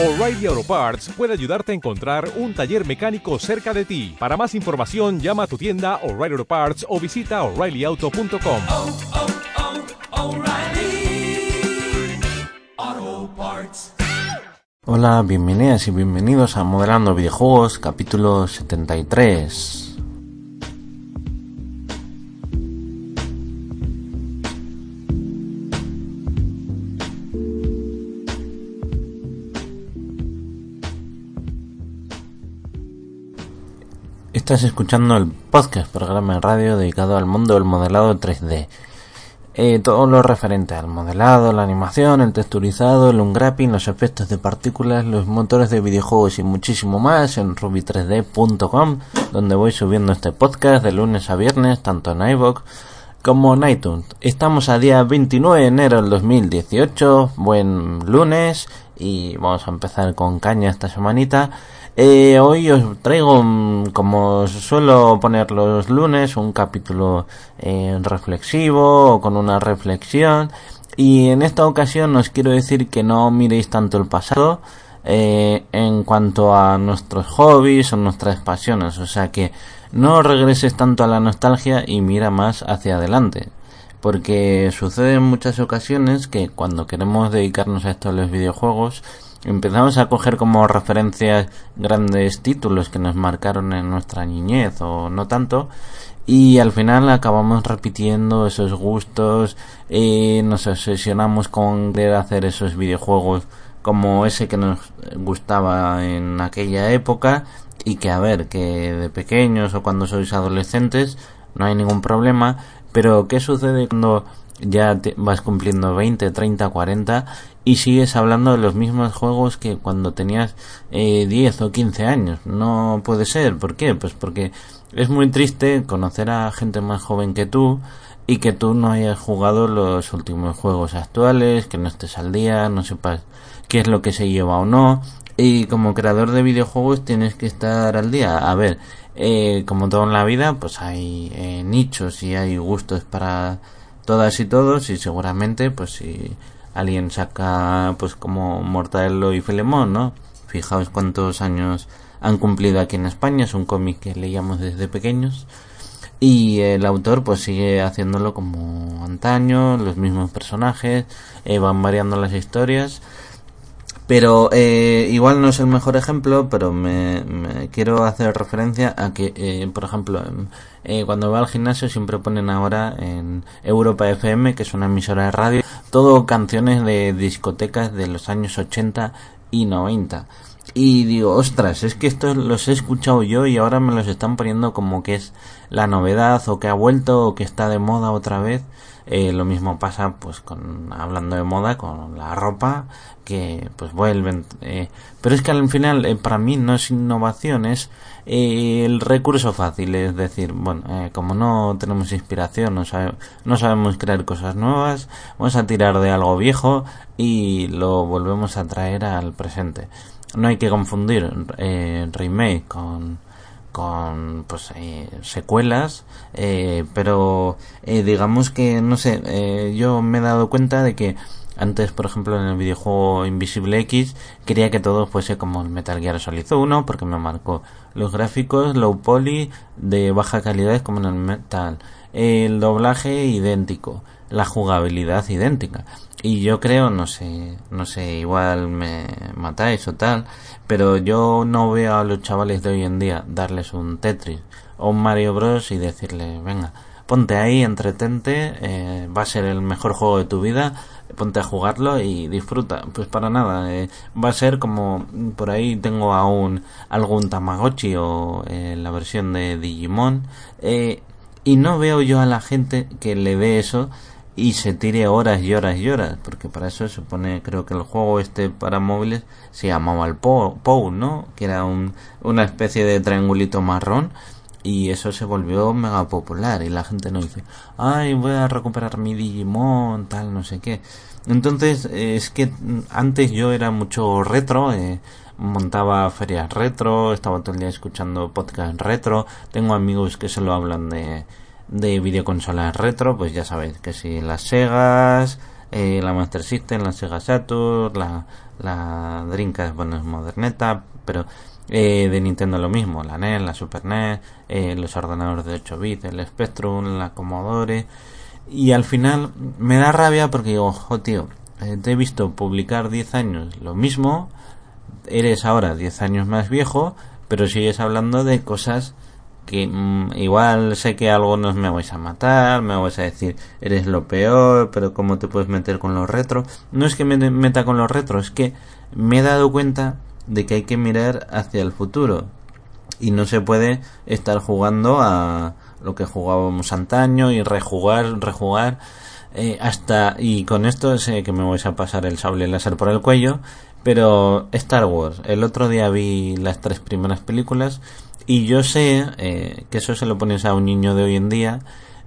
O'Reilly Auto Parts puede ayudarte a encontrar un taller mecánico cerca de ti. Para más información, llama a tu tienda O'Reilly Auto Parts o visita oreillyauto.com. oh, oh, Parts. Hola, bienvenidas y bienvenidos a Modelando Videojuegos, capítulo 73. Estás escuchando el podcast, programa de radio dedicado al mundo del modelado 3D. Eh, todo lo referente al modelado, la animación, el texturizado, el unwrapping, los efectos de partículas, los motores de videojuegos y muchísimo más en ruby3d.com, donde voy subiendo este podcast de lunes a viernes, tanto en iVoox como en iTunes. Estamos a día 29 de enero del 2018, buen lunes, y vamos a empezar con caña esta semanita. Eh, hoy os traigo, mm, como suelo poner los lunes, un capítulo eh, reflexivo o con una reflexión. Y en esta ocasión os quiero decir que no miréis tanto el pasado eh, en cuanto a nuestros hobbies o nuestras pasiones. O sea que no regreses tanto a la nostalgia y mira más hacia adelante. Porque sucede en muchas ocasiones que cuando queremos dedicarnos a esto de los videojuegos, empezamos a coger como referencias grandes títulos que nos marcaron en nuestra niñez o no tanto y al final acabamos repitiendo esos gustos y nos obsesionamos con querer hacer esos videojuegos como ese que nos gustaba en aquella época y que a ver que de pequeños o cuando sois adolescentes no hay ningún problema pero qué sucede cuando ya te vas cumpliendo 20, 30, 40 y sigues hablando de los mismos juegos que cuando tenías eh, 10 o 15 años. No puede ser. ¿Por qué? Pues porque es muy triste conocer a gente más joven que tú y que tú no hayas jugado los últimos juegos actuales, que no estés al día, no sepas qué es lo que se lleva o no. Y como creador de videojuegos tienes que estar al día. A ver, eh, como todo en la vida, pues hay eh, nichos y hay gustos para todas y todos y seguramente pues si alguien saca pues como Mortadelo y Filemón, ¿no? Fijaos cuántos años han cumplido aquí en España, es un cómic que leíamos desde pequeños y el autor pues sigue haciéndolo como antaño, los mismos personajes, eh, van variando las historias pero eh, igual no es el mejor ejemplo, pero me, me quiero hacer referencia a que, eh, por ejemplo, eh, cuando va al gimnasio siempre ponen ahora en Europa FM, que es una emisora de radio, todo canciones de discotecas de los años 80 y 90. Y digo, ostras, es que estos los he escuchado yo y ahora me los están poniendo como que es la novedad o que ha vuelto o que está de moda otra vez. Eh, lo mismo pasa pues con hablando de moda con la ropa que pues vuelven eh, pero es que al final eh, para mí no es innovación es el recurso fácil es decir bueno como no tenemos inspiración no, sabe, no sabemos crear cosas nuevas vamos a tirar de algo viejo y lo volvemos a traer al presente no hay que confundir remake con con pues eh, secuelas eh, pero eh, digamos que no sé eh, yo me he dado cuenta de que antes por ejemplo en el videojuego Invisible X quería que todo fuese como el Metal Gear Solid 1 porque me marcó los gráficos low poly de baja calidad como en el Metal. El doblaje idéntico la jugabilidad idéntica. Y yo creo no sé no sé igual me matáis o tal pero yo no veo a los chavales de hoy en día darles un Tetris o un Mario Bros y decirle venga ponte ahí entretente eh, va a ser el mejor juego de tu vida ponte a jugarlo y disfruta pues para nada eh, va a ser como por ahí tengo aún algún Tamagotchi o eh, la versión de Digimon eh, y no veo yo a la gente que le dé eso y se tire horas y horas y horas, porque para eso se pone, creo que el juego este para móviles se llamaba el POU, ¿no? Que era un, una especie de triangulito marrón y eso se volvió mega popular y la gente no dice, ay, voy a recuperar mi Digimon, tal, no sé qué. Entonces, es que antes yo era mucho retro, eh, montaba ferias retro, estaba todo el día escuchando podcast retro, tengo amigos que se lo hablan de de videoconsolas retro, pues ya sabéis que si las Segas, eh, la Master System, la Sega Saturn, la la Dreamcast, bueno, es moderneta, pero eh, de Nintendo lo mismo, la NES, la Super NES, eh, los ordenadores de 8 bits, el Spectrum, la Commodore. Y al final me da rabia porque digo, ojo tío, eh, te he visto publicar 10 años lo mismo, eres ahora 10 años más viejo, pero sigues hablando de cosas que mm, igual sé que algunos me vais a matar, me vais a decir eres lo peor, pero cómo te puedes meter con los retros. No es que me meta con los retros, es que me he dado cuenta de que hay que mirar hacia el futuro y no se puede estar jugando a lo que jugábamos antaño y rejugar, rejugar eh, hasta y con esto sé que me vais a pasar el sable láser por el cuello, pero Star Wars, el otro día vi las tres primeras películas y yo sé eh, que eso se lo pones a un niño de hoy en día,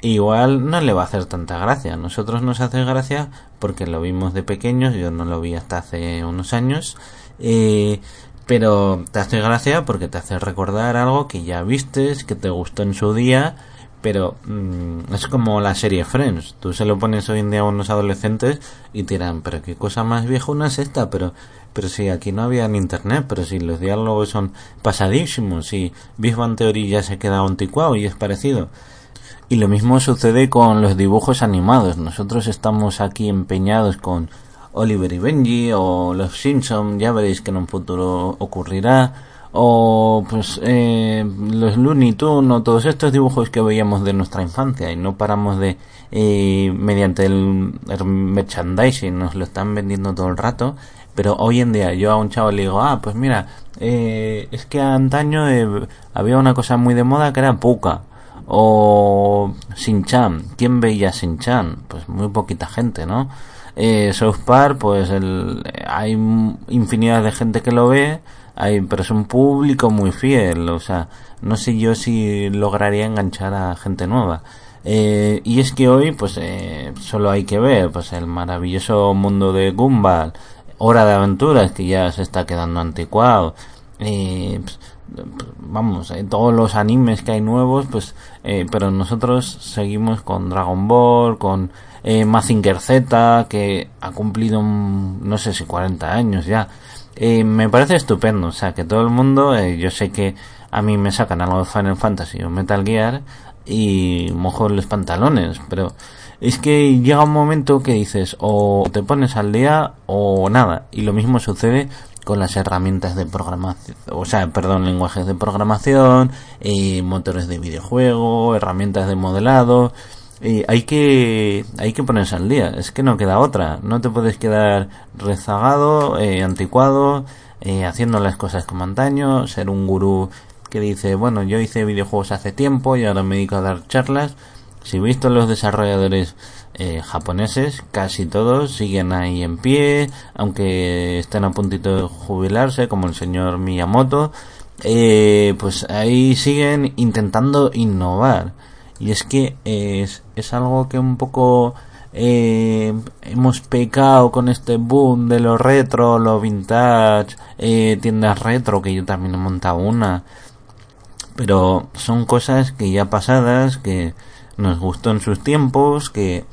igual no le va a hacer tanta gracia. nosotros nos hace gracia porque lo vimos de pequeños, yo no lo vi hasta hace unos años. Eh, pero te hace gracia porque te hace recordar algo que ya vistes, que te gustó en su día, pero mm, es como la serie Friends. Tú se lo pones hoy en día a unos adolescentes y te pero qué cosa más vieja una es esta, pero pero si aquí no había en internet, pero si los diálogos son pasadísimos, si Big Bang ya se queda anticuado y es parecido. Y lo mismo sucede con los dibujos animados. Nosotros estamos aquí empeñados con Oliver y Benji o los Simpson, ya veréis que en un futuro ocurrirá. O pues eh, los Looney Tunes o todos estos dibujos que veíamos de nuestra infancia y no paramos de eh, mediante el merchandising nos lo están vendiendo todo el rato pero hoy en día yo a un chavo le digo, ah, pues mira, eh, es que antaño había una cosa muy de moda que era Puka o Shin-Chan. ¿Quién veía Shin-Chan? Pues muy poquita gente, ¿no? Eh, South Park, pues el, hay infinidad de gente que lo ve, hay, pero es un público muy fiel, o sea, no sé yo si lograría enganchar a gente nueva. Eh, y es que hoy, pues, eh, solo hay que ver, pues, el maravilloso mundo de Gumball, Hora de Aventuras, que ya se está quedando anticuado. Eh, vamos, eh, todos los animes que hay nuevos, pues, eh, pero nosotros seguimos con Dragon Ball, con eh, Mazinger Z, que ha cumplido, no sé si 40 años ya. Eh, me parece estupendo, o sea, que todo el mundo, eh, yo sé que a mí me sacan algo de Final Fantasy o Metal Gear y mojo los pantalones, pero es que llega un momento que dices o te pones al día o nada. Y lo mismo sucede con las herramientas de programación, o sea, perdón, lenguajes de programación, eh, motores de videojuego, herramientas de modelado. Eh, hay que hay que ponerse al día. Es que no queda otra. No te puedes quedar rezagado, eh, anticuado, eh, haciendo las cosas como antaño, ser un gurú que dice, bueno, yo hice videojuegos hace tiempo y ahora me dedico a dar charlas si visto los desarrolladores eh, japoneses, casi todos siguen ahí en pie, aunque estén a puntito de jubilarse, como el señor Miyamoto, eh, pues ahí siguen intentando innovar. Y es que es, es algo que un poco eh, hemos pecado con este boom de lo retro, lo vintage, eh, tiendas retro, que yo también he montado una. Pero son cosas que ya pasadas, que nos gustó en sus tiempos, que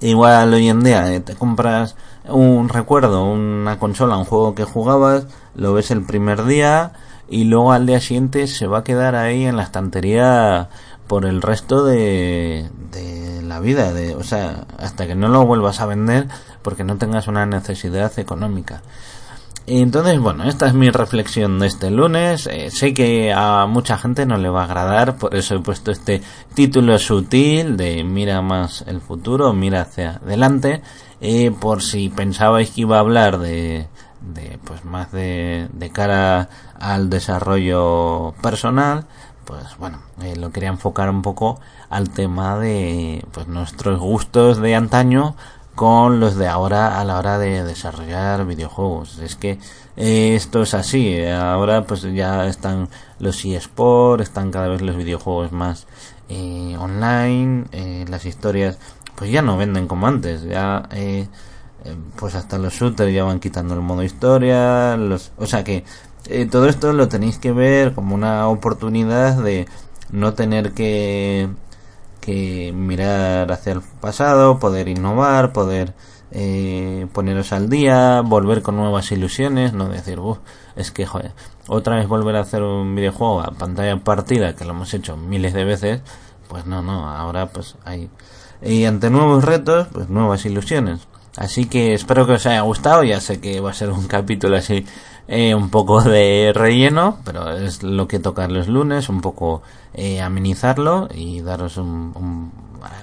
igual hoy en día eh, te compras un recuerdo, una consola, un juego que jugabas, lo ves el primer día y luego al día siguiente se va a quedar ahí en la estantería por el resto de, de la vida, de, o sea, hasta que no lo vuelvas a vender porque no tengas una necesidad económica. Entonces, bueno, esta es mi reflexión de este lunes. Eh, sé que a mucha gente no le va a agradar, por eso he puesto este título sutil de Mira más el futuro, mira hacia adelante. Eh, por si pensabais que iba a hablar de, de pues más de, cara al desarrollo personal, pues bueno, eh, lo quería enfocar un poco al tema de pues nuestros gustos de antaño con los de ahora a la hora de desarrollar videojuegos. Es que eh, esto es así. Ahora pues ya están los eSports, están cada vez los videojuegos más eh, online, eh, las historias pues ya no venden como antes. Ya eh, eh, pues hasta los shooters ya van quitando el modo historia. Los, o sea que eh, todo esto lo tenéis que ver como una oportunidad de no tener que que mirar hacia el pasado, poder innovar, poder eh, poneros al día, volver con nuevas ilusiones, no decir, uff, es que, joder, otra vez volver a hacer un videojuego a pantalla partida, que lo hemos hecho miles de veces, pues no, no, ahora pues hay... Y ante nuevos retos, pues nuevas ilusiones. Así que espero que os haya gustado, ya sé que va a ser un capítulo así eh, un poco de relleno, pero es lo que toca los lunes, un poco eh, amenizarlo y daros un, un,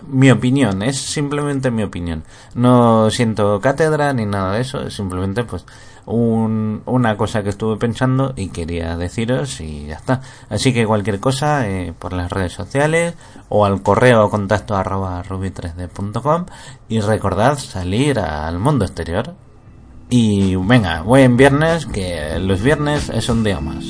mi opinión, es simplemente mi opinión. No siento cátedra ni nada de eso, es simplemente pues un, una cosa que estuve pensando y quería deciros y ya está. Así que cualquier cosa eh, por las redes sociales o al correo contacto arroba ruby3d.com y recordad salir al mundo exterior. Y venga, buen viernes, que los viernes es un día más.